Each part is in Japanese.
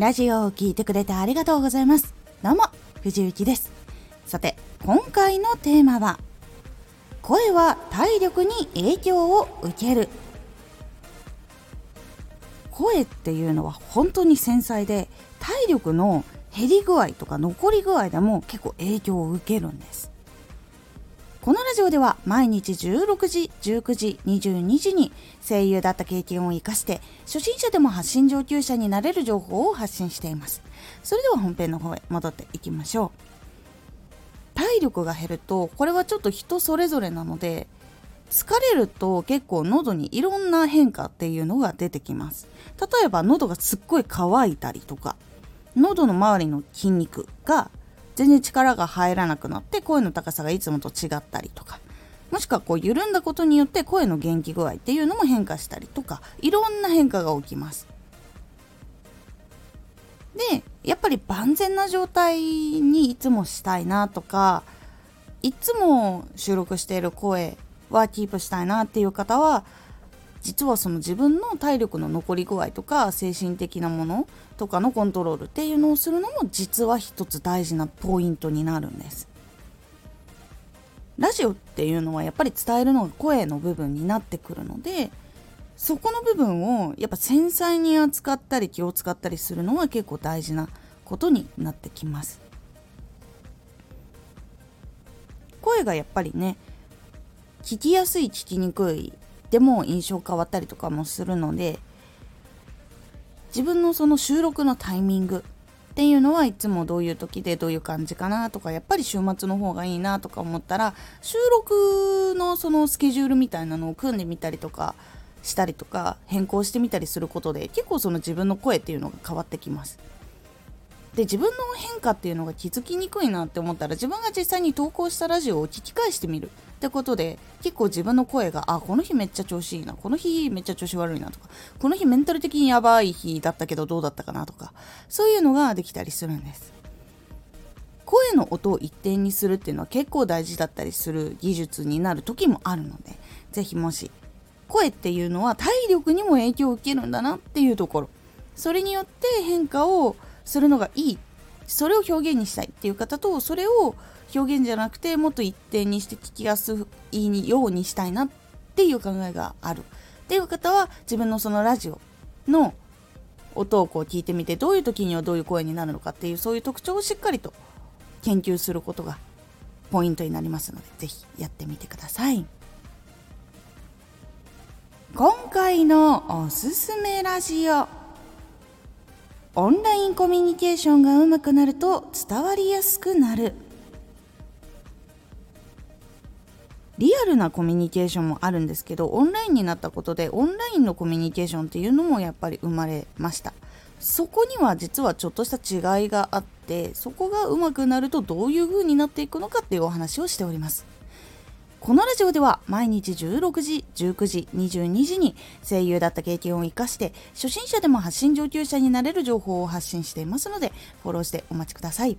ラジオを聴いてくれてありがとうございます。どうも藤幸です。さて今回のテーマは声は体力に影響を受ける。声っていうのは本当に繊細で体力の減り具合とか残り具合でも結構影響を受けるんです。このラジオでは毎日16時、19時、22時に声優だった経験を活かして初心者でも発信上級者になれる情報を発信しています。それでは本編の方へ戻っていきましょう。体力が減るとこれはちょっと人それぞれなので疲れると結構喉にいろんな変化っていうのが出てきます。例えば喉がすっごい乾いたりとか喉の周りの筋肉が全然力が入らなくなって声の高さがいつもと違ったりとか。もしくはこう緩んだことによって声の元気具合っていうのも変化したりとか。いろんな変化が起きます。でやっぱり万全な状態にいつもしたいなとかいつも収録している声はキープしたいなっていう方は実はその自分の体力の残り具合とか精神的なものとかのコントロールっていうのをするのも実は一つ大事なポイントになるんです。ラジオっていうのはやっぱり伝えるのが声の部分になってくるのでそこの部分をやっぱ繊細に扱ったり気を使ったりするのは結構大事なことになってきます。声がやっぱりね聞きやすい聞きにくいでも印象変わったりとかもするので自分のその収録のタイミングっていうのはいつもどういう時でどういう感じかなとかやっぱり週末の方がいいなとか思ったら収録のそのスケジュールみたいなのを組んでみたりとかしたりとか変更してみたりすることで結構その自分の声っていうのが変わってきます。で自分の変化っていうのが気づきにくいなって思ったら自分が実際に投稿したラジオを聞き返してみるってことで結構自分の声があこの日めっちゃ調子いいなこの日めっちゃ調子悪いなとかこの日メンタル的にやばい日だったけどどうだったかなとかそういうのができたりするんです。声の音を一定にするっていうのは結構大事だったりする技術になる時もあるので是非もし声っていうのは体力にも影響を受けるんだなっていうところ。それによって変化をするのがいい。それを表現にしたいっていう方とそれを表現じゃなくてもっと一定にして聞きやすいようにしたいなっていう考えがある。っていう方は自分のそのラジオの音をこう聞いてみてどういう時にはどういう声になるのかっていうそういう特徴をしっかりと研究することがポイントになりますので是非やってみてください。今回のおすすめラジオ。オンラインコミュニケーションがうまくなると伝わりやすくなる。リアルなコミュニケーションもあるんですけどオンラインになったことでオンラインのコミュニケーションっていうのもやっぱり生まれましたそこには実はちょっとした違いがあってそこがうまくなるとどういう風になっていくのかっていうお話をしておりますこのラジオでは毎日16時、19時、22時に声優だった経験を活かして初心者でも発信上級者になれる情報を発信していますのでフォローしてお待ちください。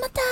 また。